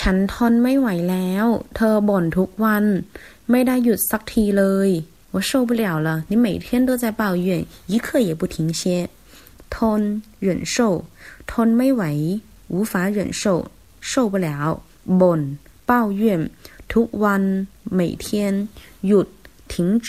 ฉันทนไม่ไหวแล้ว เธอบ่นทุกวัน ไม่ได้หยุดสักทีเลย我受不了了你每天都在抱怨一刻也不停歇ทน忍受ทนไม่ไหว无法忍受受不了บ่น抱怨ทุกวัน每天หยุด停止